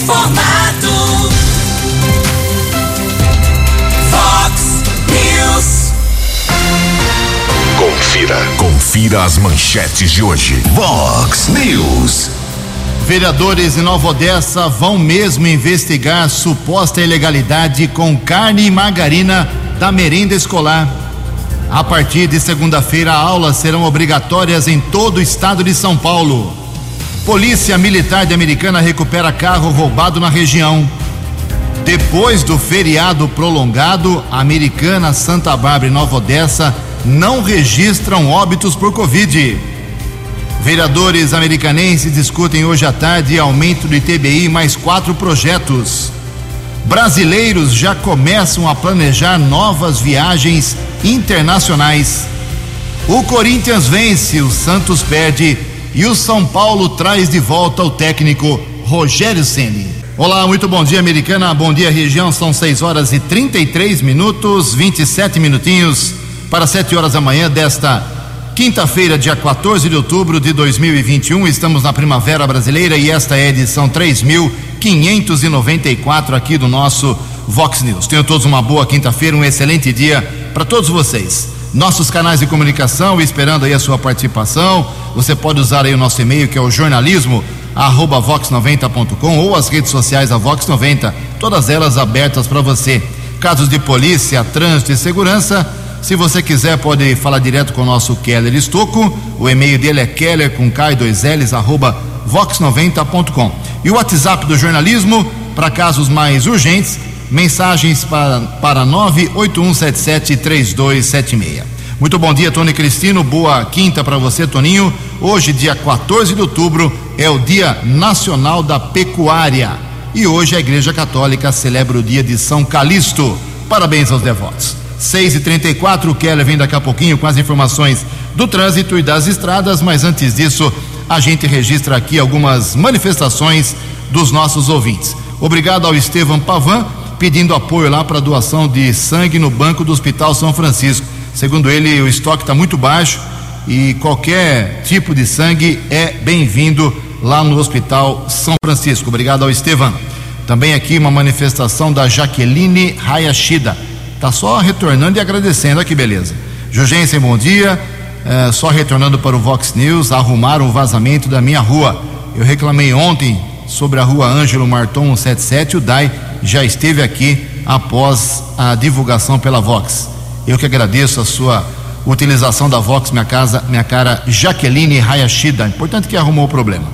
informado. Fox News. Confira, confira as manchetes de hoje. Vox News. Vereadores em Nova Odessa vão mesmo investigar suposta ilegalidade com carne e margarina da merenda escolar. A partir de segunda-feira, aulas serão obrigatórias em todo o estado de São Paulo. Polícia Militar de Americana recupera carro roubado na região. Depois do feriado prolongado, Americana, Santa Bárbara e Nova Odessa não registram óbitos por Covid. Vereadores americanenses discutem hoje à tarde aumento do ITBI mais quatro projetos. Brasileiros já começam a planejar novas viagens internacionais. O Corinthians vence, o Santos perde e o São Paulo traz de volta o técnico Rogério Ceni. Olá, muito bom dia, americana. Bom dia, região. São 6 horas e 33 minutos, 27 minutinhos para 7 horas da manhã desta quinta-feira, dia 14 de outubro de 2021. Estamos na Primavera Brasileira e esta é a edição 3594 aqui do nosso Vox News. Tenham todos uma boa quinta-feira, um excelente dia para todos vocês. Nossos canais de comunicação, esperando aí a sua participação. Você pode usar aí o nosso e-mail que é o jornalismo arroba vox90.com ou as redes sociais da Vox 90, todas elas abertas para você. Casos de polícia, trânsito e segurança, se você quiser pode falar direto com o nosso Keller Estocco, o e-mail dele é keller com k 2 ls arroba vox90.com. E o WhatsApp do jornalismo, para casos mais urgentes, mensagens para, para 981773276. Muito bom dia, Tony Cristino. Boa quinta para você, Toninho. Hoje, dia 14 de outubro, é o Dia Nacional da Pecuária. E hoje a Igreja Católica celebra o dia de São Calixto. Parabéns aos devotos. 6 e 34 o Keller vem daqui a pouquinho com as informações do trânsito e das estradas, mas antes disso, a gente registra aqui algumas manifestações dos nossos ouvintes. Obrigado ao Estevam Pavan, pedindo apoio lá para doação de sangue no banco do Hospital São Francisco. Segundo ele, o estoque está muito baixo e qualquer tipo de sangue é bem-vindo lá no Hospital São Francisco. Obrigado ao Estevam. Também aqui uma manifestação da Jaqueline Hayashida. Tá só retornando e agradecendo. Olha que beleza. Jugensen, bom dia. É, só retornando para o Vox News, arrumaram o vazamento da minha rua. Eu reclamei ontem sobre a rua Ângelo Marton 177. O DAI já esteve aqui após a divulgação pela Vox. Eu que agradeço a sua utilização da Vox, minha casa, minha cara Jaqueline Hayashida. Importante que arrumou o problema.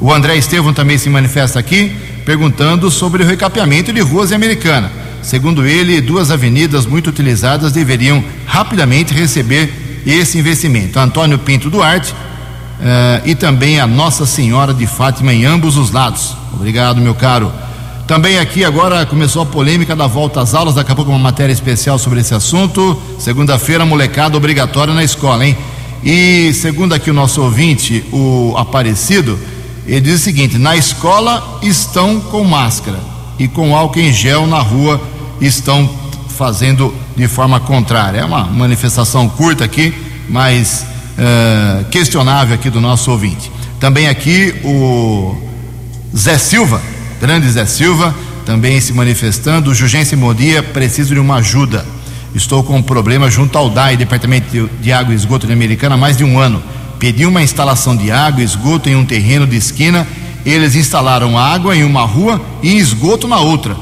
O André Estevam também se manifesta aqui, perguntando sobre o recapeamento de ruas em Americana. Segundo ele, duas avenidas muito utilizadas deveriam rapidamente receber esse investimento. Antônio Pinto Duarte uh, e também a Nossa Senhora de Fátima em ambos os lados. Obrigado, meu caro. Também aqui agora começou a polêmica da volta às aulas, daqui a pouco uma matéria especial sobre esse assunto. Segunda-feira, molecada obrigatória na escola, hein? E segundo aqui o nosso ouvinte, o Aparecido, ele diz o seguinte: na escola estão com máscara e com álcool em gel na rua estão fazendo de forma contrária. É uma manifestação curta aqui, mas uh, questionável aqui do nosso ouvinte. Também aqui o Zé Silva, grande Zé Silva, também se manifestando. O Jugense Modia, preciso de uma ajuda. Estou com um problema junto ao DAI, Departamento de Água e Esgoto de Americana, há mais de um ano. Pedi uma instalação de água e esgoto em um terreno de esquina. Eles instalaram água em uma rua e esgoto na outra,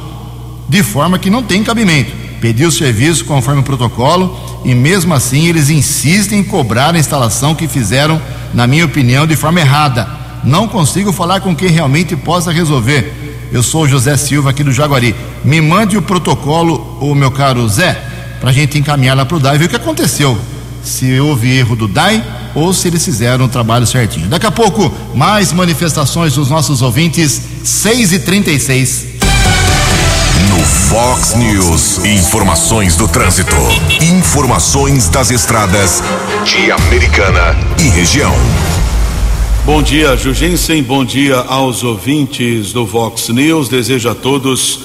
de forma que não tem cabimento. Pedi o serviço conforme o protocolo e, mesmo assim, eles insistem em cobrar a instalação que fizeram, na minha opinião, de forma errada. Não consigo falar com quem realmente possa resolver. Eu sou o José Silva aqui do Jaguari. Me mande o protocolo, o meu caro Zé, para a gente encaminhar lá para o DAI e ver o que aconteceu. Se houve erro do DAI ou se eles fizeram o trabalho certinho. Daqui a pouco, mais manifestações dos nossos ouvintes, 6 e 36 No Fox News, informações do trânsito. Informações das estradas de Americana e região. Bom dia, Jugensen. Bom dia aos ouvintes do Vox News. Desejo a todos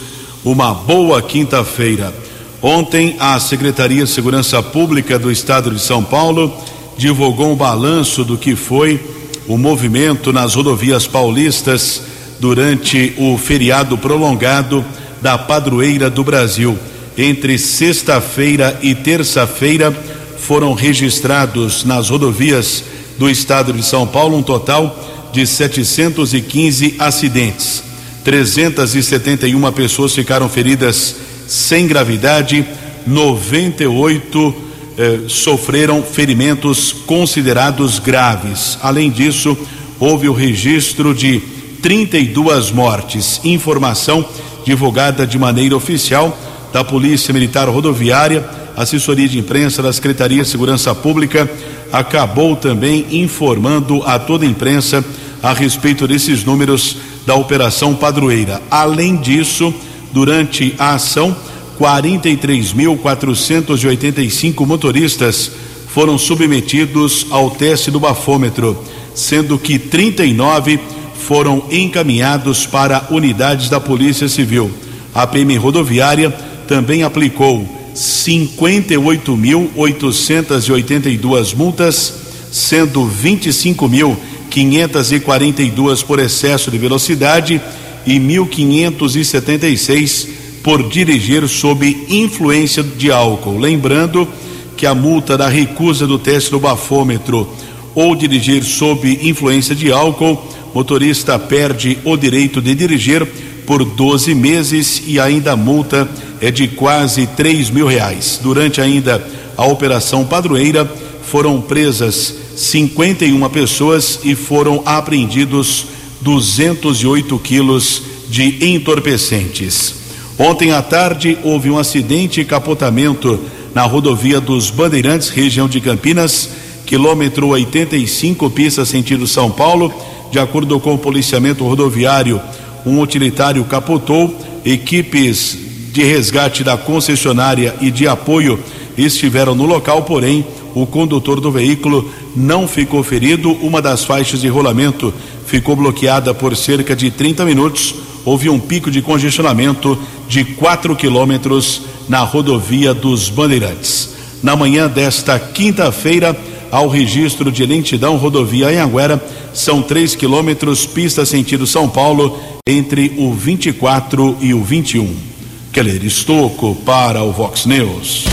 uma boa quinta-feira. Ontem, a Secretaria de Segurança Pública do Estado de São Paulo divulgou um balanço do que foi o movimento nas rodovias paulistas durante o feriado prolongado da Padroeira do Brasil. Entre sexta-feira e terça-feira foram registrados nas rodovias do estado de São Paulo um total de 715 acidentes. 371 pessoas ficaram feridas sem gravidade, 98 eh, sofreram ferimentos considerados graves. Além disso, houve o registro de 32 mortes. Informação divulgada de maneira oficial da Polícia Militar Rodoviária, assessoria de imprensa da Secretaria de Segurança Pública, acabou também informando a toda a imprensa a respeito desses números da Operação Padroeira. Além disso, durante a ação, 43.485 motoristas foram submetidos ao teste do bafômetro, sendo que 39 foram encaminhados para unidades da Polícia Civil. A PM Rodoviária também aplicou 58.882 multas, sendo 25.542 por excesso de velocidade e 1.576 por dirigir sob influência de álcool. Lembrando que a multa da recusa do teste do bafômetro ou dirigir sob influência de álcool, motorista perde o direito de dirigir por 12 meses e ainda multa é de quase 3 mil reais. Durante ainda a operação padroeira, foram presas 51 pessoas e foram apreendidos 208 quilos de entorpecentes. Ontem à tarde houve um acidente e capotamento na rodovia dos Bandeirantes, região de Campinas, quilômetro 85, pista sentido São Paulo. De acordo com o policiamento rodoviário, um utilitário capotou. Equipes de resgate da concessionária e de apoio estiveram no local, porém, o condutor do veículo não ficou ferido. Uma das faixas de rolamento ficou bloqueada por cerca de 30 minutos. Houve um pico de congestionamento de 4 quilômetros na rodovia dos Bandeirantes. Na manhã desta quinta-feira, ao registro de lentidão rodovia Anhanguera, são 3 quilômetros, pista sentido São Paulo, entre o 24 e o 21. Keller Estocco para o Vox News.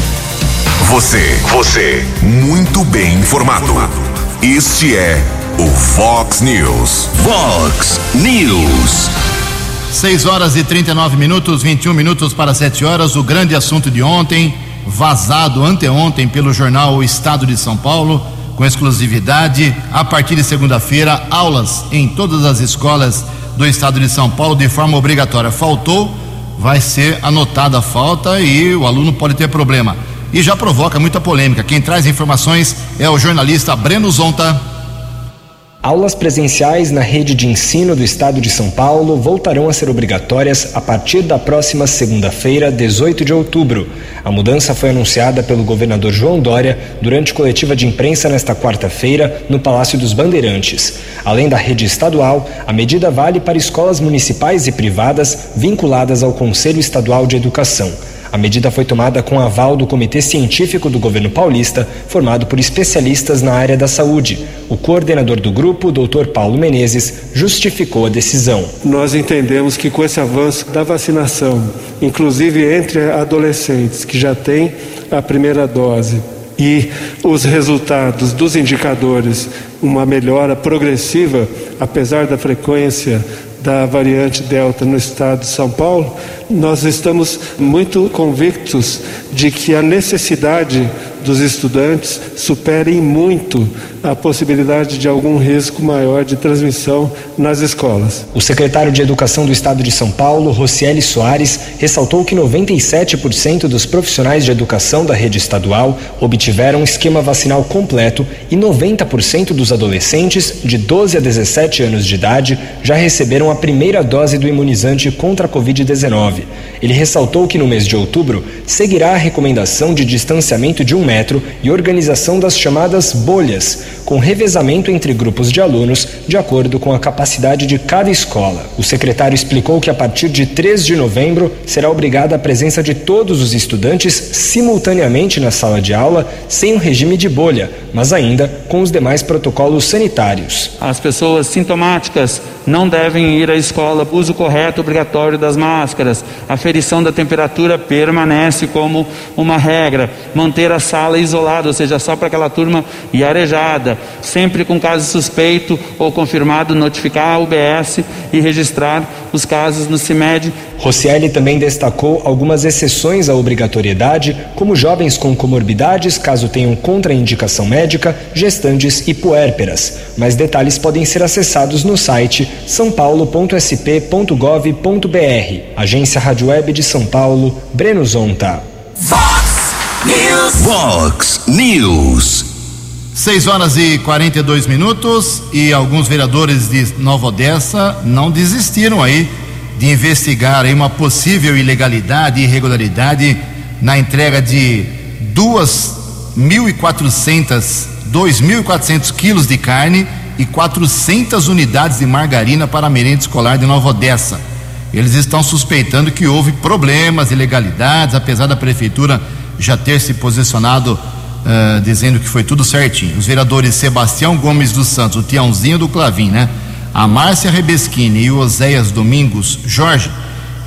Você, você, muito bem informado. Este é o Fox News. Fox News. 6 horas e 39 minutos, 21 minutos para 7 horas. O grande assunto de ontem, vazado anteontem pelo jornal O Estado de São Paulo, com exclusividade. A partir de segunda-feira, aulas em todas as escolas do Estado de São Paulo de forma obrigatória. Faltou, vai ser anotada a falta e o aluno pode ter problema. E já provoca muita polêmica. Quem traz informações é o jornalista Breno Zonta. Aulas presenciais na rede de ensino do estado de São Paulo voltarão a ser obrigatórias a partir da próxima segunda-feira, 18 de outubro. A mudança foi anunciada pelo governador João Dória durante coletiva de imprensa nesta quarta-feira no Palácio dos Bandeirantes. Além da rede estadual, a medida vale para escolas municipais e privadas vinculadas ao Conselho Estadual de Educação. A medida foi tomada com aval do Comitê Científico do Governo Paulista, formado por especialistas na área da saúde. O coordenador do grupo, Dr. Paulo Menezes, justificou a decisão. Nós entendemos que com esse avanço da vacinação, inclusive entre adolescentes que já têm a primeira dose, e os resultados dos indicadores, uma melhora progressiva, apesar da frequência da variante Delta no estado de São Paulo, nós estamos muito convictos de que a necessidade dos estudantes superem muito a possibilidade de algum risco maior de transmissão nas escolas. O secretário de Educação do Estado de São Paulo, Rocieli Soares, ressaltou que 97% dos profissionais de educação da rede estadual obtiveram um esquema vacinal completo e 90% dos adolescentes de 12 a 17 anos de idade já receberam a primeira dose do imunizante contra a Covid-19. Ele ressaltou que no mês de outubro seguirá a recomendação de distanciamento de um metro metro e organização das chamadas bolhas, com revezamento entre grupos de alunos de acordo com a capacidade de cada escola. O secretário explicou que a partir de 3 de novembro será obrigada a presença de todos os estudantes simultaneamente na sala de aula, sem o regime de bolha, mas ainda com os demais protocolos sanitários. As pessoas sintomáticas não devem ir à escola, uso correto obrigatório das máscaras, aferição da temperatura permanece como uma regra, manter a sala isolada, ou seja, só para aquela turma e arejada, sempre com caso suspeito ou confirmado, notificar a UBS e registrar os casos no CIMED. Rocieli também destacou algumas exceções à obrigatoriedade, como jovens com comorbidades, caso tenham contraindicação médica, gestantes e puérperas. Mais detalhes podem ser acessados no site sãopaulo.sp.gov.br. Agência Rádio Web de São Paulo, Breno Zonta. Fox News. Vox News. 6 horas e 42 minutos e alguns vereadores de Nova Odessa não desistiram aí de investigar aí uma possível ilegalidade e irregularidade na entrega de 2.400 2.400 quilos de carne e 400 unidades de margarina para a merenda escolar de Nova Odessa. Eles estão suspeitando que houve problemas, ilegalidades, apesar da prefeitura já ter se posicionado uh, dizendo que foi tudo certinho. Os vereadores Sebastião Gomes dos Santos, o Tiãozinho do Clavim, né? A Márcia Rebeschini e o Oséias Domingos Jorge,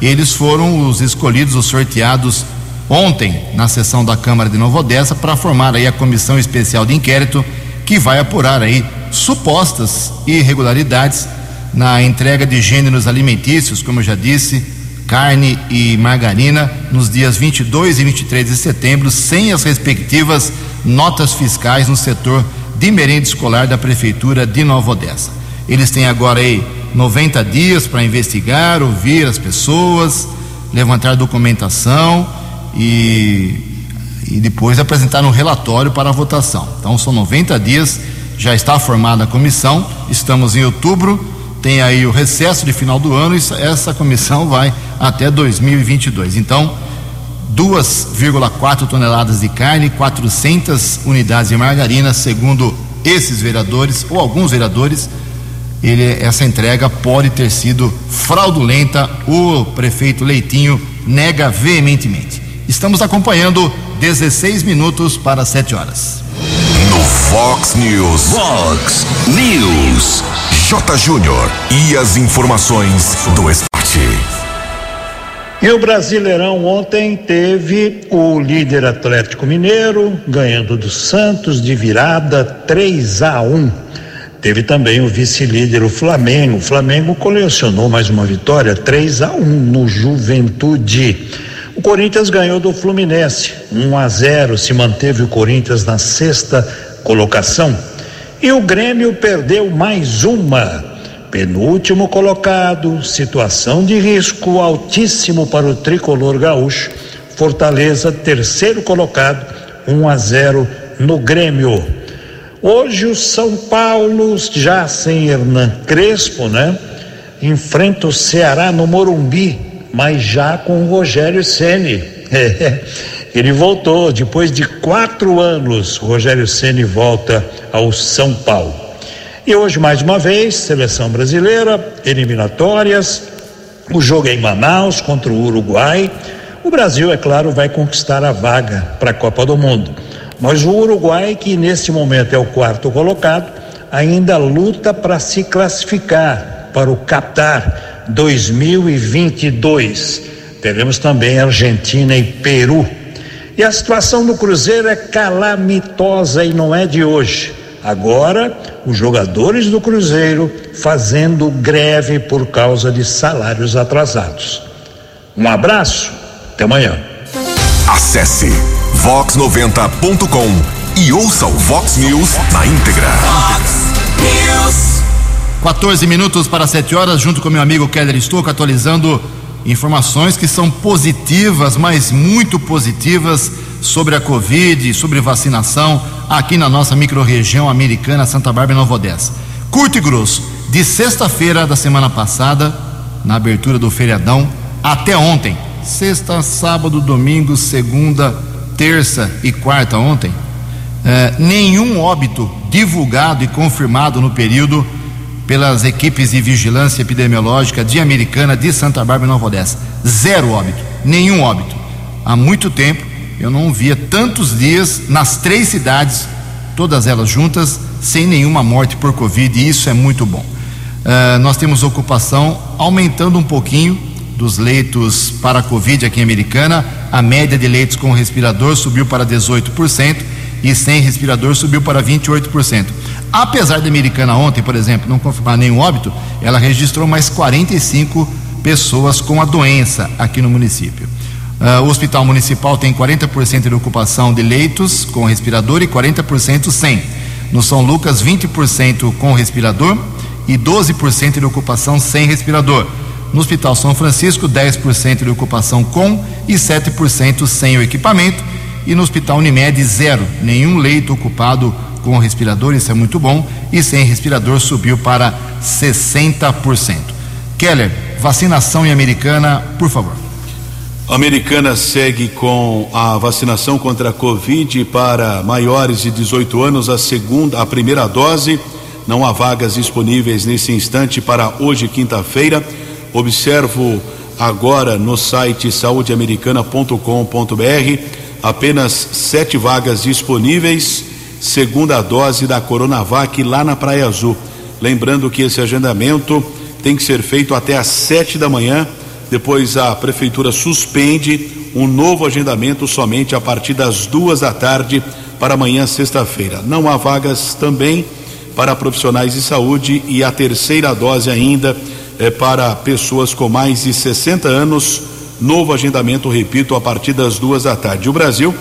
eles foram os escolhidos, os sorteados ontem na sessão da Câmara de Nova Odessa para formar aí a comissão especial de inquérito que vai apurar aí supostas irregularidades na entrega de gêneros alimentícios, como eu já disse, carne e margarina, nos dias 22 e 23 de setembro, sem as respectivas notas fiscais no setor de merenda escolar da Prefeitura de Nova Odessa. Eles têm agora aí 90 dias para investigar, ouvir as pessoas, levantar documentação e, e depois apresentar um relatório para a votação. Então são 90 dias já está formada a comissão, estamos em outubro, tem aí o recesso de final do ano e essa comissão vai até 2022. Então, 2,4 toneladas de carne, 400 unidades de margarina, segundo esses vereadores ou alguns vereadores, ele, essa entrega pode ter sido fraudulenta. O prefeito Leitinho nega veementemente. Estamos acompanhando 16 minutos para 7 horas. No Fox News. Fox News. J. Júnior. E as informações do esporte. E o Brasileirão ontem teve o líder Atlético Mineiro ganhando do Santos de virada 3 a 1. Teve também o vice-líder o Flamengo. O Flamengo colecionou mais uma vitória 3 a 1 no Juventude. O Corinthians ganhou do Fluminense 1 a 0, se manteve o Corinthians na sexta colocação. E o Grêmio perdeu mais uma. Penúltimo colocado, situação de risco altíssimo para o tricolor gaúcho. Fortaleza, terceiro colocado, 1 a 0 no Grêmio. Hoje o São Paulo, já sem Hernan Crespo, né? Enfrenta o Ceará no Morumbi, mas já com o Rogério Ceni. Ele voltou depois de quatro anos. Rogério Ceni volta ao São Paulo. E hoje mais uma vez, seleção brasileira, eliminatórias. O jogo é em Manaus contra o Uruguai. O Brasil, é claro, vai conquistar a vaga para a Copa do Mundo. Mas o Uruguai, que nesse momento é o quarto colocado, ainda luta para se classificar para o Qatar 2022. Teremos também Argentina e Peru. E a situação do Cruzeiro é calamitosa e não é de hoje. Agora, os jogadores do Cruzeiro fazendo greve por causa de salários atrasados. Um abraço, até amanhã. Acesse vox90.com e ouça o Vox News na íntegra. Fox News. 14 minutos para 7 horas, junto com meu amigo Keller Estouco, atualizando informações que são positivas, mas muito positivas sobre a Covid, sobre vacinação aqui na nossa microrregião americana Santa Bárbara e Nova Odessa. Curto e grosso, de sexta-feira da semana passada, na abertura do feriadão, até ontem, sexta, sábado, domingo, segunda, terça e quarta ontem, eh, nenhum óbito divulgado e confirmado no período pelas equipes de vigilância epidemiológica de Americana, de Santa Bárbara e Nova Odessa. Zero óbito, nenhum óbito. Há muito tempo eu não via tantos dias nas três cidades, todas elas juntas, sem nenhuma morte por Covid, e isso é muito bom. Uh, nós temos ocupação aumentando um pouquinho dos leitos para Covid aqui em Americana. A média de leitos com respirador subiu para 18% e sem respirador subiu para 28%. Apesar da Americana ontem, por exemplo, não confirmar nenhum óbito, ela registrou mais 45 pessoas com a doença aqui no município. Uh, o Hospital Municipal tem 40% de ocupação de leitos com respirador e 40% sem. No São Lucas, 20% com respirador e 12% de ocupação sem respirador. No Hospital São Francisco, 10% de ocupação com e 7% sem o equipamento. E no Hospital Unimed, zero, nenhum leito ocupado com respirador, isso é muito bom. E sem respirador subiu para 60%. Keller, vacinação em Americana, por favor. A Americana segue com a vacinação contra a Covid para maiores de 18 anos, a segunda, a primeira dose. Não há vagas disponíveis nesse instante para hoje, quinta-feira. Observo agora no site saudeamericana.com.br apenas sete vagas disponíveis, segunda dose da Coronavac lá na Praia Azul. Lembrando que esse agendamento tem que ser feito até às sete da manhã. Depois a prefeitura suspende um novo agendamento somente a partir das duas da tarde para amanhã, sexta-feira. Não há vagas também para profissionais de saúde e a terceira dose ainda é para pessoas com mais de 60 anos. Novo agendamento, repito, a partir das duas da tarde. O Brasil,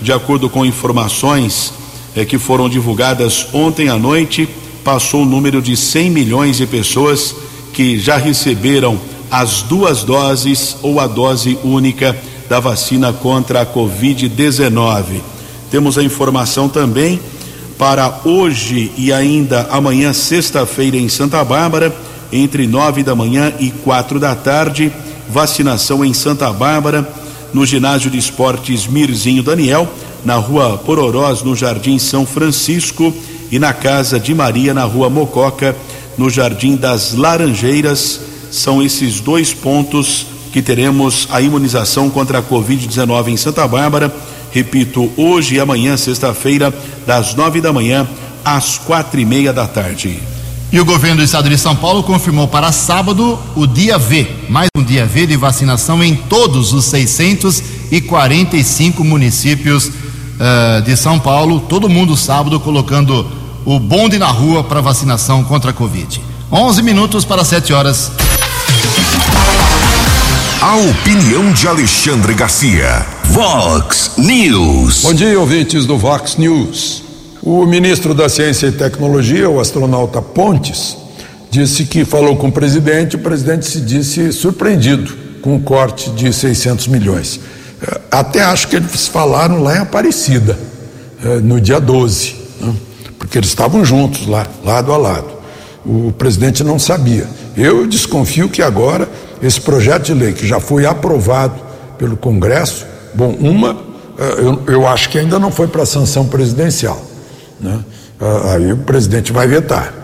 de acordo com informações é, que foram divulgadas ontem à noite, passou o número de 100 milhões de pessoas que já receberam as duas doses ou a dose única da vacina contra a Covid-19. Temos a informação também para hoje e ainda amanhã, sexta-feira, em Santa Bárbara entre nove da manhã e quatro da tarde. Vacinação em Santa Bárbara, no ginásio de esportes Mirzinho Daniel, na rua Pororós, no Jardim São Francisco, e na Casa de Maria, na rua Mococa, no Jardim das Laranjeiras. São esses dois pontos que teremos a imunização contra a Covid-19 em Santa Bárbara. Repito, hoje e amanhã, sexta-feira, das nove da manhã às quatro e meia da tarde. E o governo do estado de São Paulo confirmou para sábado o dia V, mais um dia V de vacinação em todos os 645 municípios uh, de São Paulo. Todo mundo sábado colocando o bonde na rua para vacinação contra a Covid. 11 minutos para 7 horas. A opinião de Alexandre Garcia. Vox News. Bom dia, ouvintes do Vox News. O ministro da Ciência e Tecnologia, o astronauta Pontes, disse que falou com o presidente, o presidente se disse surpreendido com o corte de 600 milhões. É, até acho que eles falaram lá em Aparecida, é, no dia 12, né? porque eles estavam juntos lá, lado a lado. O presidente não sabia. Eu desconfio que agora esse projeto de lei que já foi aprovado pelo Congresso, bom, uma, é, eu, eu acho que ainda não foi para sanção presidencial né? Ah, aí o presidente vai vetar.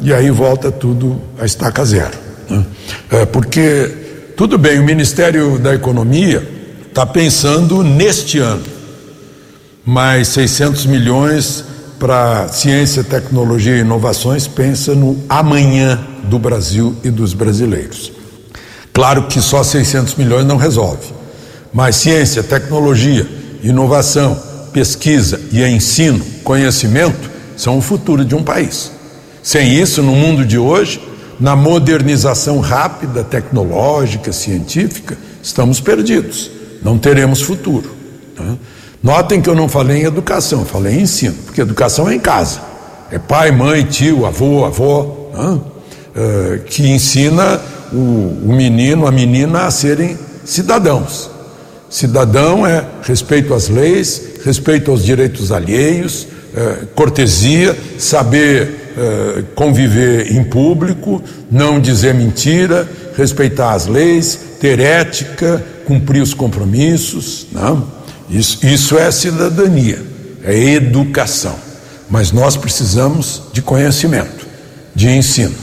E aí volta tudo a estaca zero. Né? É, porque, tudo bem, o Ministério da Economia está pensando neste ano, mas 600 milhões para ciência, tecnologia e inovações pensa no amanhã do Brasil e dos brasileiros. Claro que só 600 milhões não resolve, mas ciência, tecnologia, inovação, pesquisa e ensino, conhecimento, são o futuro de um país. Sem isso, no mundo de hoje, na modernização rápida, tecnológica, científica, estamos perdidos. Não teremos futuro. Né? Notem que eu não falei em educação, falei em ensino, porque educação é em casa. É pai, mãe, tio, avô, avó, né? é, que ensina o, o menino, a menina a serem cidadãos. Cidadão é respeito às leis, respeito aos direitos alheios, eh, cortesia, saber eh, conviver em público, não dizer mentira, respeitar as leis, ter ética, cumprir os compromissos. Não? Isso, isso é cidadania, é educação. Mas nós precisamos de conhecimento, de ensino.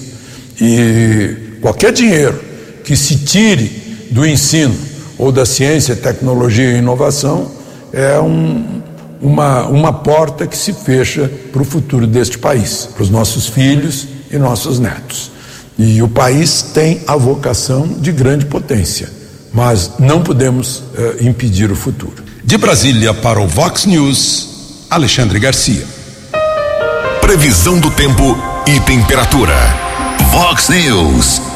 E qualquer dinheiro que se tire do ensino ou da ciência, tecnologia e inovação é um, uma, uma porta que se fecha para o futuro deste país, para os nossos filhos e nossos netos. E o país tem a vocação de grande potência, mas não podemos eh, impedir o futuro. De Brasília para o Vox News, Alexandre Garcia. Previsão do tempo e temperatura. Vox News.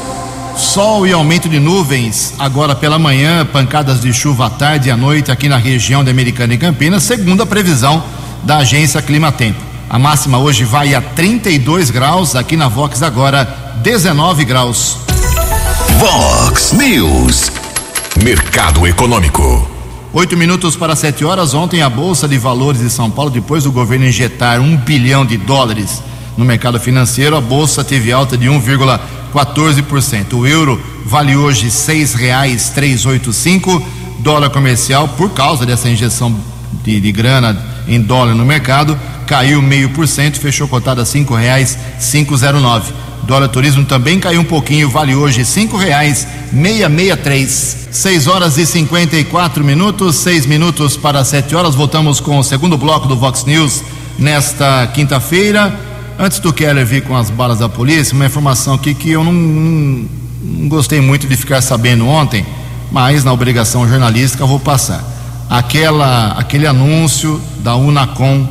Sol e aumento de nuvens agora pela manhã, pancadas de chuva à tarde e à noite aqui na região de Americana e Campinas, segundo a previsão da agência Climatempo. A máxima hoje vai a 32 graus, aqui na Vox agora 19 graus. Vox News. Mercado Econômico. Oito minutos para sete horas. Ontem a Bolsa de Valores de São Paulo, depois do governo injetar um bilhão de dólares no mercado financeiro, a Bolsa teve alta de 1,14%. O euro vale hoje oito cinco. Dólar comercial, por causa dessa injeção de, de grana em dólar no mercado, caiu meio por cento, fechou cotada a zero nove. Dólar turismo também caiu um pouquinho, vale hoje meia três. Seis horas e cinquenta e quatro minutos, seis minutos para sete horas. Voltamos com o segundo bloco do Vox News nesta quinta-feira. Antes do Keller vir com as balas da polícia, uma informação aqui que eu não, não, não gostei muito de ficar sabendo ontem, mas na obrigação jornalística vou passar. Aquela, aquele anúncio da Unacom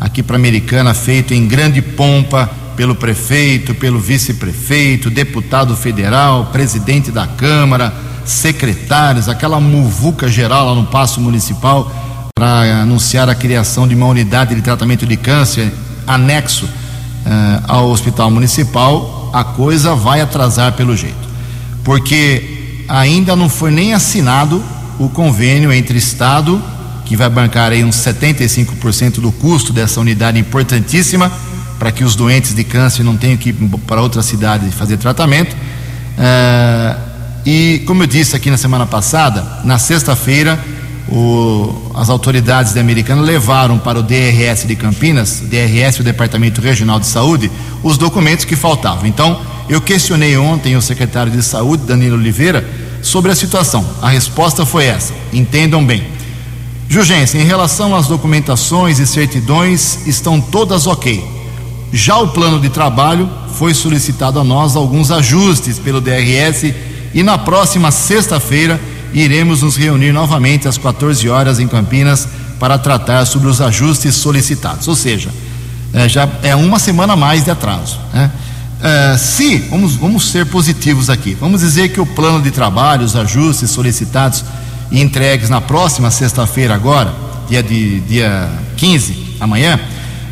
aqui para Americana, feito em grande pompa pelo prefeito, pelo vice-prefeito, deputado federal, presidente da Câmara, secretários, aquela muvuca geral lá no Paço Municipal para anunciar a criação de uma unidade de tratamento de câncer anexo uh, ao Hospital Municipal, a coisa vai atrasar pelo jeito. Porque ainda não foi nem assinado o convênio entre Estado, que vai bancar aí uns 75% do custo dessa unidade importantíssima, para que os doentes de câncer não tenham que ir para outra cidade fazer tratamento. Uh, e, como eu disse aqui na semana passada, na sexta-feira, as autoridades da Americana levaram para o DRS de Campinas, DRS, o Departamento Regional de Saúde, os documentos que faltavam. Então, eu questionei ontem o secretário de Saúde, Danilo Oliveira, sobre a situação. A resposta foi essa: entendam bem. Jurgência, em relação às documentações e certidões, estão todas ok. Já o plano de trabalho foi solicitado a nós alguns ajustes pelo DRS e na próxima sexta-feira iremos nos reunir novamente às 14 horas em Campinas para tratar sobre os ajustes solicitados. Ou seja, é, já é uma semana a mais de atraso. Né? É, se, vamos, vamos ser positivos aqui, vamos dizer que o plano de trabalho, os ajustes solicitados e entregues na próxima sexta-feira, agora, dia, de, dia 15, amanhã,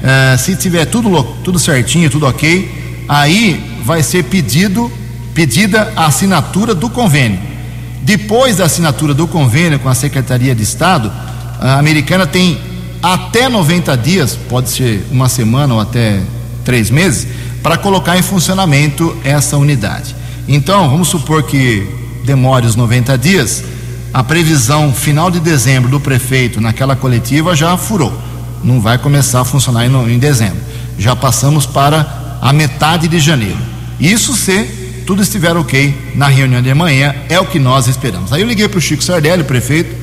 é, se tiver tudo, tudo certinho, tudo ok, aí vai ser pedido, pedida a assinatura do convênio. Depois da assinatura do convênio com a Secretaria de Estado, a americana tem até 90 dias, pode ser uma semana ou até três meses, para colocar em funcionamento essa unidade. Então, vamos supor que demore os 90 dias, a previsão final de dezembro do prefeito naquela coletiva já furou. Não vai começar a funcionar em, em dezembro. Já passamos para a metade de janeiro. Isso se tudo estiver ok na reunião de amanhã, é o que nós esperamos. Aí eu liguei para o Chico Sardelli, prefeito,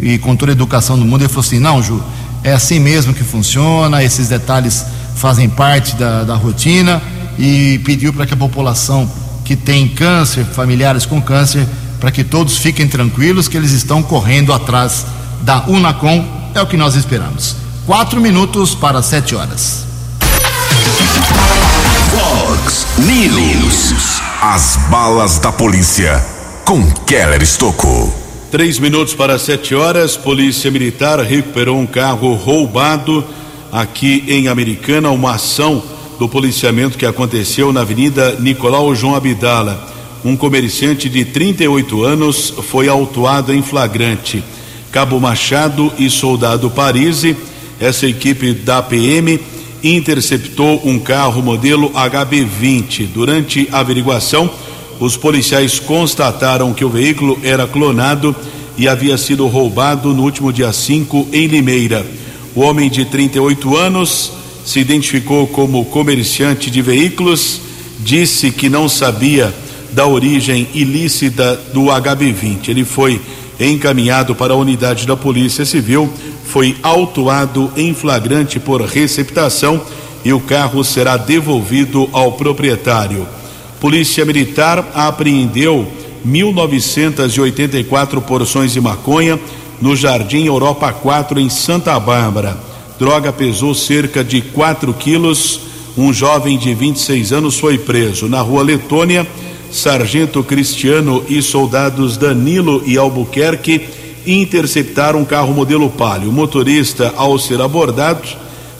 e com toda a educação do mundo, ele falou assim: não, Ju, é assim mesmo que funciona, esses detalhes fazem parte da, da rotina, e pediu para que a população que tem câncer, familiares com câncer, para que todos fiquem tranquilos que eles estão correndo atrás da Unacom, é o que nós esperamos. Quatro minutos para sete horas. Fox News. As balas da polícia com Keller Estocou. Três minutos para sete horas, Polícia Militar recuperou um carro roubado aqui em Americana, uma ação do policiamento que aconteceu na Avenida Nicolau João Abdala. Um comerciante de 38 anos foi autuado em flagrante. Cabo Machado e Soldado Parise, essa equipe da PM interceptou um carro modelo HB20. Durante a averiguação, os policiais constataram que o veículo era clonado e havia sido roubado no último dia 5 em Limeira. O homem de 38 anos se identificou como comerciante de veículos, disse que não sabia da origem ilícita do HB20. Ele foi encaminhado para a unidade da Polícia Civil, foi autuado em flagrante por receptação e o carro será devolvido ao proprietário. Polícia Militar apreendeu 1.984 porções de maconha no Jardim Europa 4 em Santa Bárbara. Droga pesou cerca de 4 quilos. Um jovem de 26 anos foi preso. Na rua Letônia, Sargento Cristiano e soldados Danilo e Albuquerque interceptaram um carro modelo Palio. O motorista, ao ser abordado,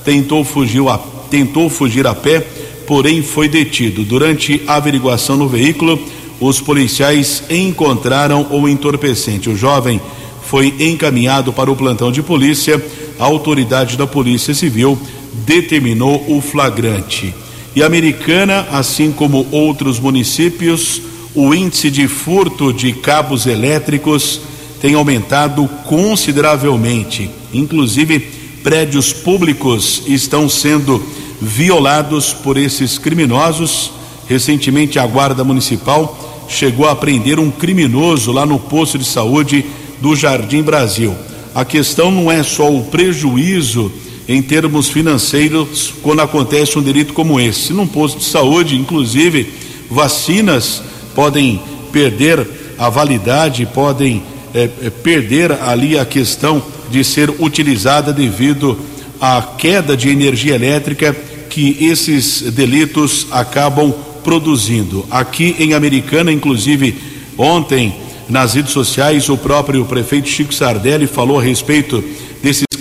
tentou fugir a, tentou fugir a pé, porém foi detido. Durante a averiguação no veículo, os policiais encontraram o entorpecente. O jovem foi encaminhado para o plantão de polícia. A autoridade da Polícia Civil determinou o flagrante. E Americana, assim como outros municípios, o índice de furto de cabos elétricos tem aumentado consideravelmente. Inclusive, prédios públicos estão sendo violados por esses criminosos. Recentemente, a Guarda Municipal chegou a prender um criminoso lá no posto de saúde do Jardim Brasil. A questão não é só o prejuízo em termos financeiros quando acontece um delito como esse. Num posto de saúde, inclusive, vacinas podem perder a validade, podem é, é, perder ali a questão de ser utilizada devido à queda de energia elétrica que esses delitos acabam produzindo. Aqui em Americana, inclusive, ontem nas redes sociais, o próprio prefeito Chico Sardelli falou a respeito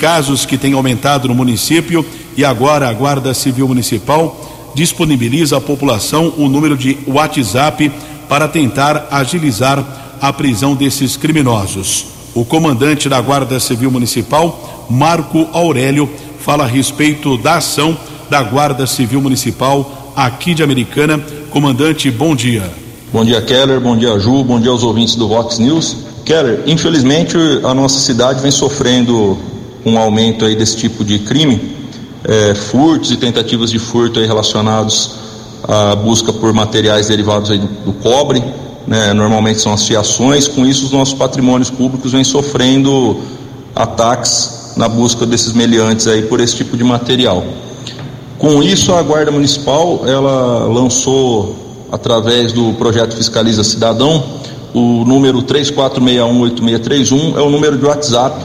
casos que têm aumentado no município e agora a Guarda Civil Municipal disponibiliza à população o número de WhatsApp para tentar agilizar a prisão desses criminosos. O comandante da Guarda Civil Municipal, Marco Aurélio, fala a respeito da ação da Guarda Civil Municipal aqui de Americana. Comandante, bom dia. Bom dia, Keller. Bom dia, Ju. Bom dia aos ouvintes do Vox News. Keller, infelizmente a nossa cidade vem sofrendo um aumento aí desse tipo de crime, é, furtos e tentativas de furto aí relacionados à busca por materiais derivados aí do, do cobre, né? Normalmente são as fiações. Com isso, os nossos patrimônios públicos vêm sofrendo ataques na busca desses meliantes aí por esse tipo de material. Com isso, a Guarda Municipal ela lançou através do projeto Fiscaliza Cidadão o número 34618631 é o número de WhatsApp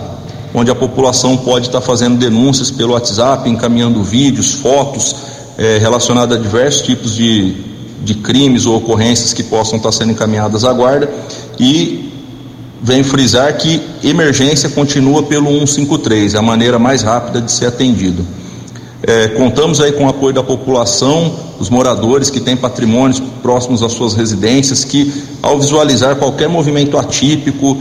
onde a população pode estar fazendo denúncias pelo WhatsApp, encaminhando vídeos, fotos eh, relacionadas a diversos tipos de, de crimes ou ocorrências que possam estar sendo encaminhadas à guarda e vem frisar que emergência continua pelo 153, é a maneira mais rápida de ser atendido. É, contamos aí com o apoio da população, os moradores que têm patrimônios próximos às suas residências, que ao visualizar qualquer movimento atípico,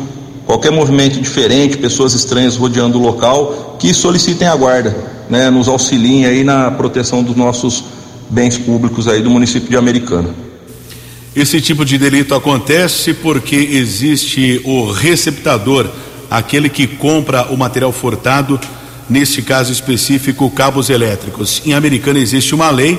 qualquer movimento diferente, pessoas estranhas rodeando o local, que solicitem a guarda, né, nos auxiliem aí na proteção dos nossos bens públicos aí do município de Americana. Esse tipo de delito acontece porque existe o receptador, aquele que compra o material furtado, neste caso específico, cabos elétricos. Em Americana existe uma lei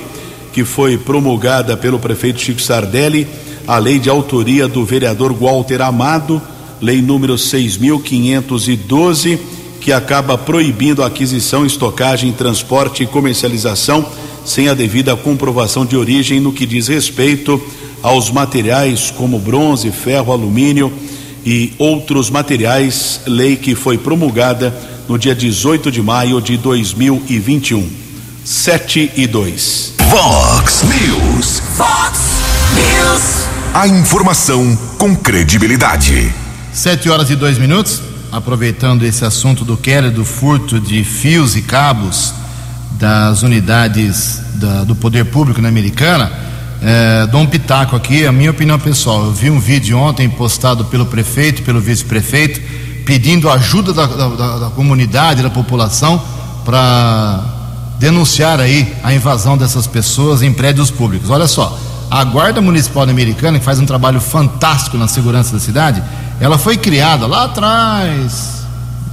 que foi promulgada pelo prefeito Chico Sardelli, a lei de autoria do vereador Walter Amado, lei número 6.512, que acaba proibindo a aquisição, estocagem, transporte e comercialização sem a devida comprovação de origem no que diz respeito aos materiais como bronze, ferro, alumínio e outros materiais, lei que foi promulgada no dia 18 de maio de 2021. 7 e 2. Vox News. Vox News. A informação com credibilidade. Sete horas e dois minutos. Aproveitando esse assunto do Keller, do furto de fios e cabos das unidades da, do poder público na Americana, é, dou um pitaco aqui, a minha opinião pessoal. Eu vi um vídeo ontem postado pelo prefeito, pelo vice-prefeito, pedindo ajuda da, da, da comunidade, da população, para denunciar aí a invasão dessas pessoas em prédios públicos. Olha só, a Guarda Municipal Americana, que faz um trabalho fantástico na segurança da cidade, Ela foi criada lá atrás,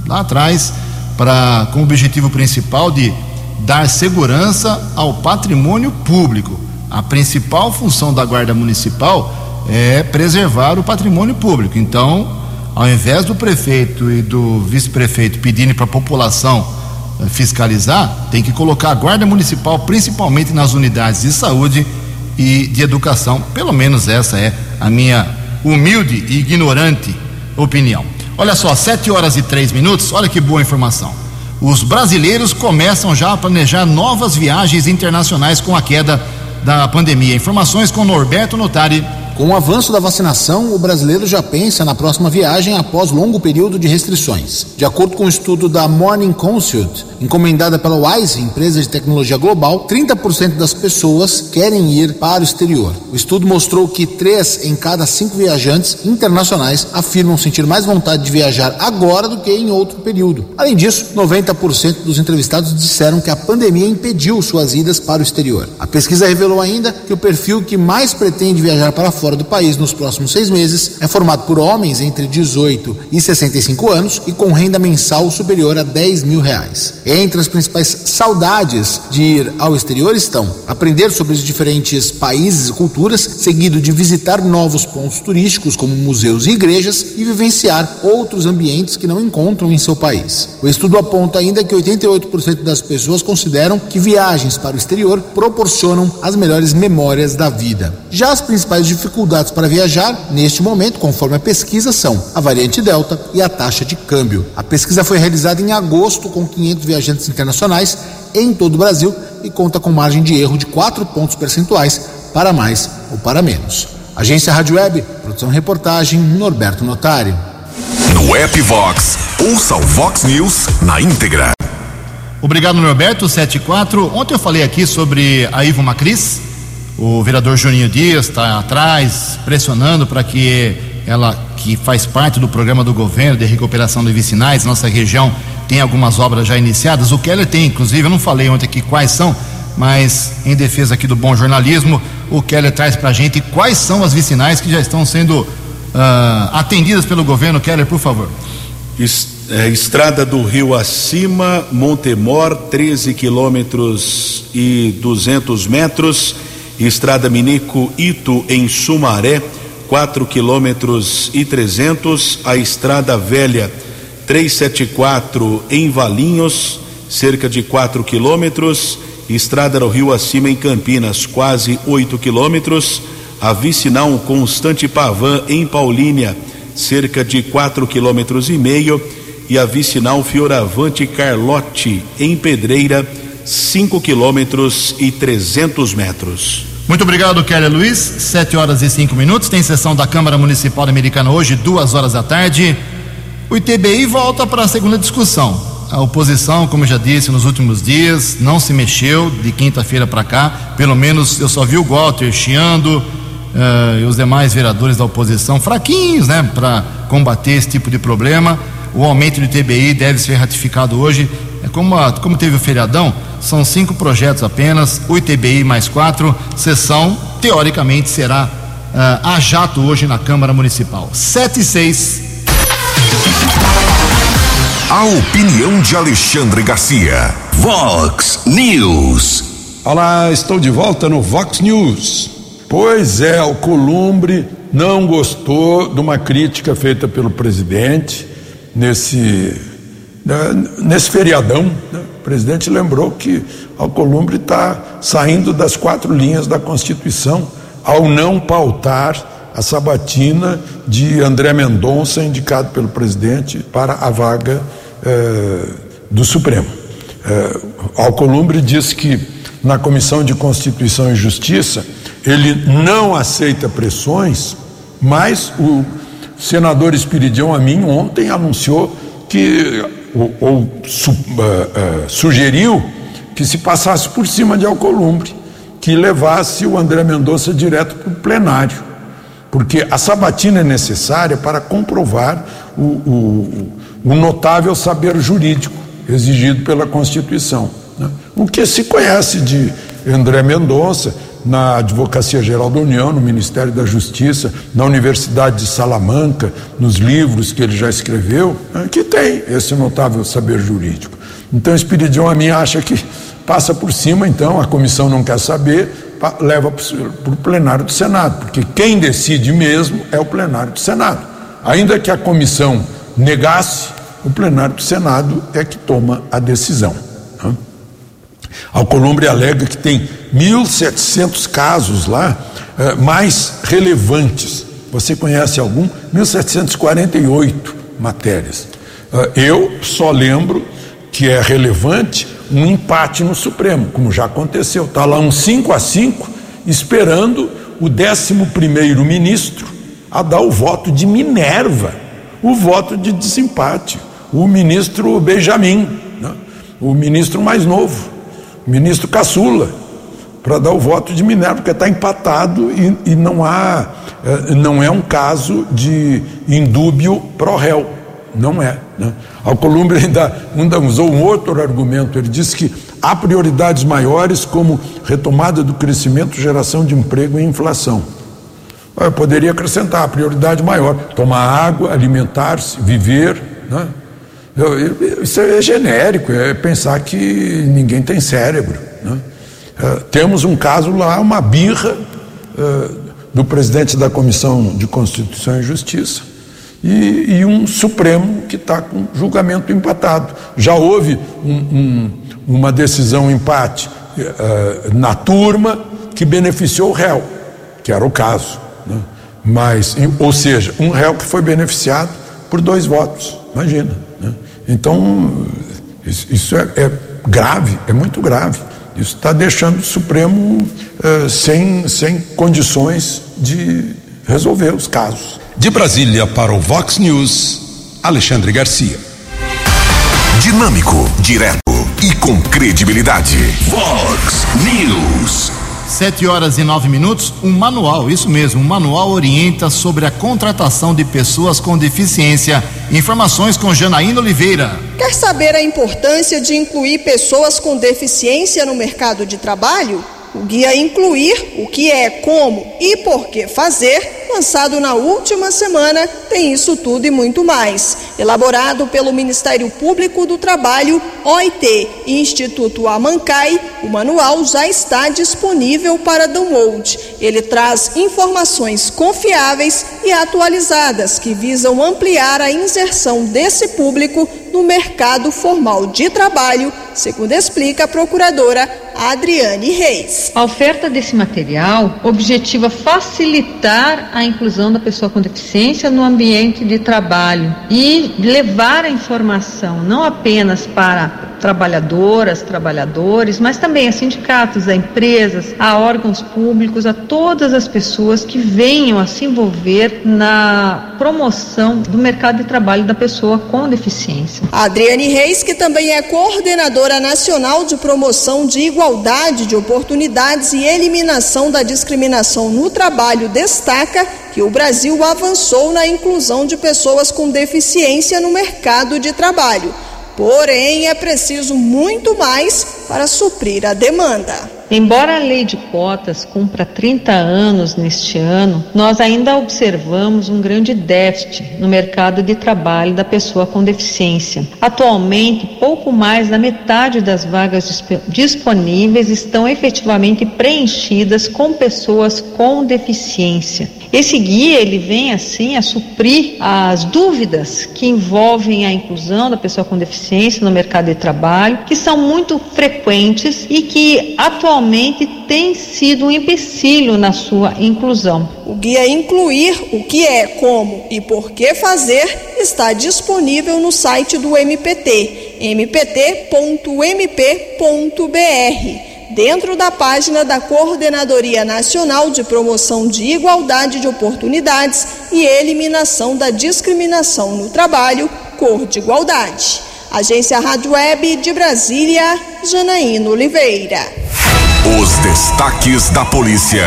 lá atrás, para com o objetivo principal de dar segurança ao patrimônio público. A principal função da Guarda Municipal é preservar o patrimônio público. Então, ao invés do prefeito e do vice-prefeito pedirem para a população eh, fiscalizar, tem que colocar a Guarda Municipal, principalmente nas unidades de saúde e de educação. Pelo menos essa é a minha humilde e ignorante opinião. Olha só, 7 horas e 3 minutos, olha que boa informação. Os brasileiros começam já a planejar novas viagens internacionais com a queda da pandemia. Informações com Norberto Notari. Com o avanço da vacinação, o brasileiro já pensa na próxima viagem após longo período de restrições. De acordo com o um estudo da Morning Consult, encomendada pela Wise, empresa de tecnologia global, 30% das pessoas querem ir para o exterior. O estudo mostrou que três em cada cinco viajantes internacionais afirmam sentir mais vontade de viajar agora do que em outro período. Além disso, 90% dos entrevistados disseram que a pandemia impediu suas idas para o exterior. A pesquisa revelou ainda que o perfil que mais pretende viajar para fora fora do país nos próximos seis meses é formado por homens entre 18 e 65 anos e com renda mensal superior a 10 mil reais. Entre as principais saudades de ir ao exterior estão aprender sobre os diferentes países e culturas, seguido de visitar novos pontos turísticos como museus e igrejas e vivenciar outros ambientes que não encontram em seu país. O estudo aponta ainda que 88% das pessoas consideram que viagens para o exterior proporcionam as melhores memórias da vida. Já as principais dificuldades dificuldades para viajar, neste momento, conforme a pesquisa, são a variante Delta e a taxa de câmbio. A pesquisa foi realizada em agosto com 500 viajantes internacionais em todo o Brasil e conta com margem de erro de 4 pontos percentuais para mais ou para menos. Agência Rádio Web, produção e reportagem, Norberto Notari. No app Vox, ouça o Vox News na íntegra. Obrigado, Norberto, 74. Ontem eu falei aqui sobre a Ivo Macris, o vereador Juninho Dias está atrás, pressionando para que ela, que faz parte do programa do governo de recuperação de vicinais, nossa região tem algumas obras já iniciadas. O Keller tem, inclusive, eu não falei ontem aqui quais são, mas em defesa aqui do bom jornalismo, o Keller traz para a gente quais são as vicinais que já estão sendo uh, atendidas pelo governo. Keller, por favor. É, estrada do Rio Acima, Montemor, 13 quilômetros e 200 metros Estrada Minico Ito em Sumaré, 4 quilômetros e 300. A Estrada Velha 374 em Valinhos, cerca de 4 quilômetros. Estrada do Rio Acima em Campinas, quase 8 quilômetros. A Vicinal Constante Pavan em Paulínia, cerca de 4 quilômetros e meio. E a Vicinal Fioravante Carlote em Pedreira, 5 quilômetros e 300 metros. Muito obrigado, Kelly Luiz. 7 horas e 5 minutos. Tem sessão da Câmara Municipal Americana hoje, duas horas da tarde. O ITBI volta para a segunda discussão. A oposição, como já disse nos últimos dias, não se mexeu de quinta-feira para cá. Pelo menos eu só vi o Walter chiando uh, e os demais vereadores da oposição fraquinhos, né, para combater esse tipo de problema. O aumento do ITBI deve ser ratificado hoje. É como, a, como teve o feriadão, são cinco projetos apenas, o ITBI mais quatro. Sessão, teoricamente, será uh, a jato hoje na Câmara Municipal. Sete e seis. A opinião de Alexandre Garcia. Vox News. Olá, estou de volta no Vox News. Pois é, o Columbre não gostou de uma crítica feita pelo presidente nesse, nesse feriadão. Né? O presidente lembrou que Alcolumbre está saindo das quatro linhas da Constituição ao não pautar a sabatina de André Mendonça, indicado pelo presidente para a vaga eh, do Supremo. Eh, Alcolumbre disse que na Comissão de Constituição e Justiça ele não aceita pressões, mas o senador Espiridião Amin ontem anunciou que, ou, ou su, uh, uh, sugeriu que se passasse por cima de Alcolumbre, que levasse o André Mendonça direto para o plenário, porque a sabatina é necessária para comprovar o, o, o notável saber jurídico exigido pela Constituição. Né? O que se conhece de André Mendonça, na Advocacia Geral da União, no Ministério da Justiça, na Universidade de Salamanca, nos livros que ele já escreveu, né, que tem esse notável saber jurídico. Então, Espiridion a mim acha que passa por cima, então a comissão não quer saber, leva para o plenário do Senado, porque quem decide mesmo é o plenário do Senado. Ainda que a comissão negasse, o plenário do Senado é que toma a decisão. Alcolumbre alega que tem 1.700 casos lá eh, mais relevantes. Você conhece algum? 1.748 matérias. Eh, eu só lembro que é relevante um empate no Supremo, como já aconteceu. Está lá um 5 a 5 esperando o 11 ministro a dar o voto de Minerva, o voto de desempate. O ministro Benjamin, né? o ministro mais novo, ministro Caçula, para dar o voto de Minerva, porque está empatado e, e, não há, eh, não é um caso de indúbio pro réu. Não é. Né? Alcolumbre ainda, ainda usou um outro argumento. Ele disse que há prioridades maiores como retomada do crescimento, geração de emprego e inflação. Eu poderia acrescentar a prioridade maior: tomar água, alimentar-se, viver. Né? Isso é genérico, é pensar que ninguém tem cérebro. Né? É, temos um caso lá, uma birra é, do presidente da Comissão de Constituição e Justiça e, e um Supremo que está com julgamento empatado. Já houve um, um, uma decisão empate uh, na turma que beneficiou o réu, que era o caso. Né? Mas, ou seja, um réu que foi beneficiado por dois votos, imagina. Então, isso é, é, grave, é muito grave. Isso está deixando o Supremo uh, sem, sem condições de resolver os casos. De Brasília para o Vox News, Alexandre Garcia. Dinâmico, direto e com credibilidade. Vox News. Sete horas e nove minutos, um manual, isso mesmo, um manual orienta sobre a contratação de pessoas com deficiência. Informações com Janaína Oliveira. Quer saber a importância de incluir pessoas com deficiência no mercado de trabalho? O guia Incluir, o que é, como e por que fazer, lançado na última semana, tem isso tudo e muito mais. Elaborado pelo Ministério Público do Trabalho, OIT e Instituto Amancai, o manual já está disponível para download. Ele traz informações confiáveis e atualizadas que visam ampliar a inserção desse público no mercado formal de trabalho, segundo explica a procuradora Adriane Reis. A oferta desse material objetiva facilitar a inclusão da pessoa com deficiência no ambiente de trabalho e levar a informação não apenas para trabalhadoras, trabalhadores, mas também a sindicatos, a empresas, a órgãos públicos, a todas as pessoas que venham a se envolver na promoção do mercado de trabalho da pessoa com deficiência. A Adriane Reis, que também é coordenadora nacional de promoção de igualdade de oportunidades e eliminação da discriminação no trabalho, destaca que o Brasil avançou na inclusão de pessoas com deficiência no mercado de trabalho. Porém, é preciso muito mais para suprir a demanda. Embora a lei de cotas cumpra 30 anos neste ano, nós ainda observamos um grande déficit no mercado de trabalho da pessoa com deficiência. Atualmente, pouco mais da metade das vagas disponíveis estão efetivamente preenchidas com pessoas com deficiência. Esse guia ele vem assim a suprir as dúvidas que envolvem a inclusão da pessoa com deficiência no mercado de trabalho, que são muito frequentes e que atualmente atualmente tem sido um empecilho na sua inclusão. O guia Incluir o que é, como e por que fazer está disponível no site do MPT, mpt.mp.br dentro da página da Coordenadoria Nacional de Promoção de Igualdade de Oportunidades e Eliminação da Discriminação no Trabalho, Cor de Igualdade. Agência Rádio Web de Brasília, Janaína Oliveira. Os destaques da polícia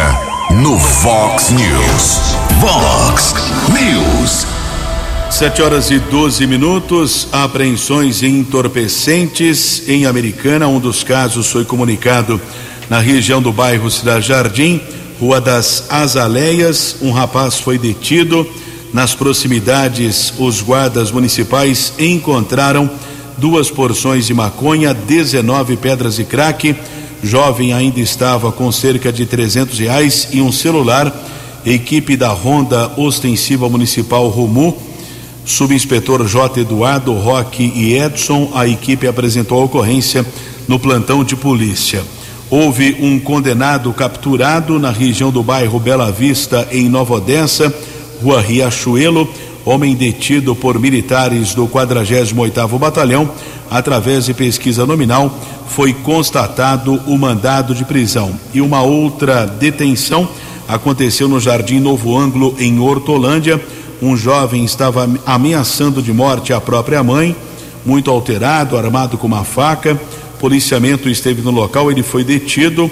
no Vox News. Vox News. Sete horas e 12 minutos. Apreensões entorpecentes em Americana. Um dos casos foi comunicado na região do bairro Cidade Jardim, Rua das Azaleias, um rapaz foi detido. Nas proximidades, os guardas municipais encontraram duas porções de maconha, 19 pedras de crack. Jovem ainda estava com cerca de 300 reais e um celular. Equipe da Ronda Ostensiva Municipal Romu, subinspetor J. Eduardo Roque e Edson, a equipe apresentou a ocorrência no plantão de polícia. Houve um condenado capturado na região do bairro Bela Vista, em Nova Odessa, Rua Riachuelo, homem detido por militares do 48º Batalhão, através de pesquisa nominal, foi constatado o mandado de prisão. E uma outra detenção aconteceu no Jardim Novo Ângulo, em Hortolândia. Um jovem estava ameaçando de morte a própria mãe, muito alterado, armado com uma faca policiamento esteve no local, ele foi detido.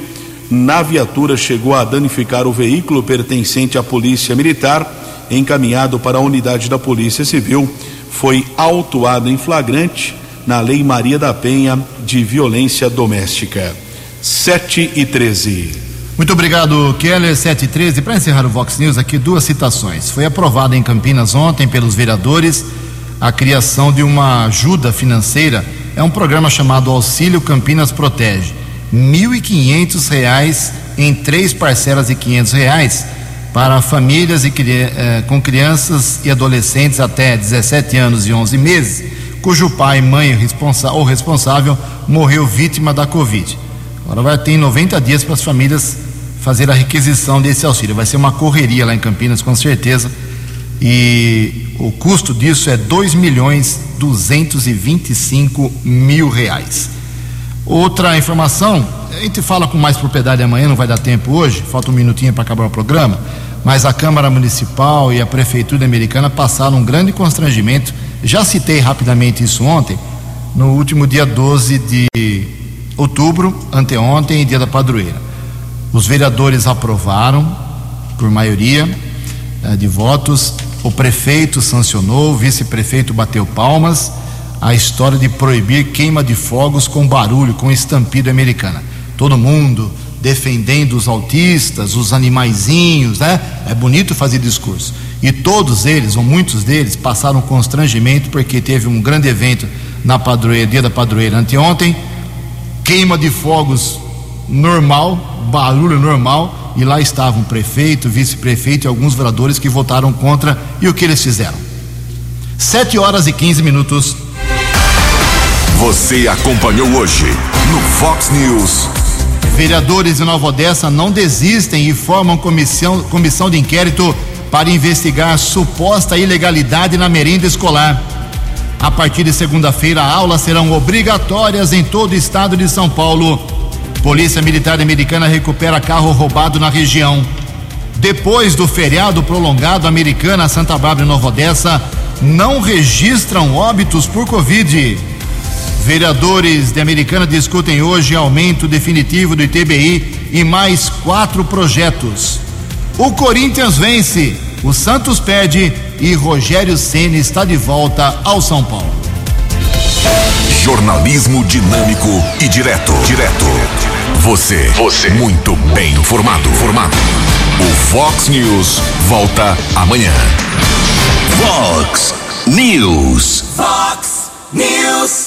Na viatura chegou a danificar o veículo pertencente à Polícia Militar, encaminhado para a unidade da Polícia Civil. Foi autuado em flagrante na Lei Maria da Penha de Violência Doméstica. 7 e 13. Muito obrigado, Keller 713. Para encerrar o Vox News, aqui duas citações. Foi aprovada em Campinas ontem pelos vereadores a criação de uma ajuda financeira é um programa chamado Auxílio Campinas Protege. R$ 1.500 em três parcelas de R$ reais para famílias e, eh, com crianças e adolescentes até 17 anos e 11 meses, cujo pai, mãe responsa ou responsável morreu vítima da Covid. Agora vai ter 90 dias para as famílias fazer a requisição desse auxílio. Vai ser uma correria lá em Campinas, com certeza. E o custo disso é 2 milhões 225 mil reais. Outra informação, a gente fala com mais propriedade amanhã, não vai dar tempo hoje, falta um minutinho para acabar o programa, mas a Câmara Municipal e a Prefeitura Americana passaram um grande constrangimento. Já citei rapidamente isso ontem, no último dia 12 de outubro, anteontem, dia da padroeira. Os vereadores aprovaram, por maioria eh, de votos, o prefeito sancionou, o vice-prefeito bateu palmas. A história de proibir queima de fogos com barulho, com estampido americana. Todo mundo defendendo os autistas, os animaizinhos, né? É bonito fazer discurso. E todos eles, ou muitos deles, passaram constrangimento porque teve um grande evento na padroeira, dia da padroeira anteontem, queima de fogos normal, barulho normal, e lá estavam prefeito, vice-prefeito e alguns vereadores que votaram contra. E o que eles fizeram? Sete horas e 15 minutos. Você acompanhou hoje no Fox News. Vereadores de Nova Odessa não desistem e formam comissão, comissão de inquérito para investigar suposta ilegalidade na merenda escolar. A partir de segunda-feira, aulas serão obrigatórias em todo o estado de São Paulo. Polícia Militar Americana recupera carro roubado na região. Depois do feriado prolongado, Americana, Santa Bárbara e Nova Odessa não registram óbitos por Covid. Vereadores de Americana discutem hoje aumento definitivo do ITBI e mais quatro projetos. O Corinthians vence, o Santos pede e Rogério Ceni está de volta ao São Paulo. Jornalismo dinâmico e direto. Direto. Você, você, muito bem informado. Formado. O Fox News volta amanhã. Fox News. Fox News.